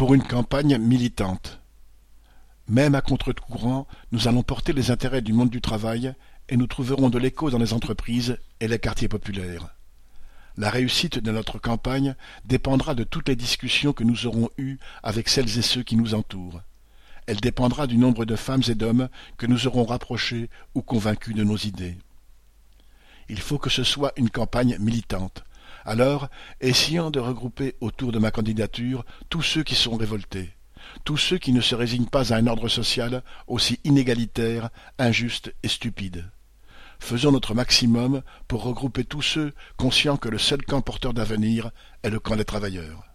pour une campagne militante. Même à contre-courant, nous allons porter les intérêts du monde du travail et nous trouverons de l'écho dans les entreprises et les quartiers populaires. La réussite de notre campagne dépendra de toutes les discussions que nous aurons eues avec celles et ceux qui nous entourent. Elle dépendra du nombre de femmes et d'hommes que nous aurons rapprochés ou convaincus de nos idées. Il faut que ce soit une campagne militante. Alors, essayons de regrouper autour de ma candidature tous ceux qui sont révoltés, tous ceux qui ne se résignent pas à un ordre social aussi inégalitaire, injuste et stupide. Faisons notre maximum pour regrouper tous ceux conscients que le seul camp porteur d'avenir est le camp des travailleurs.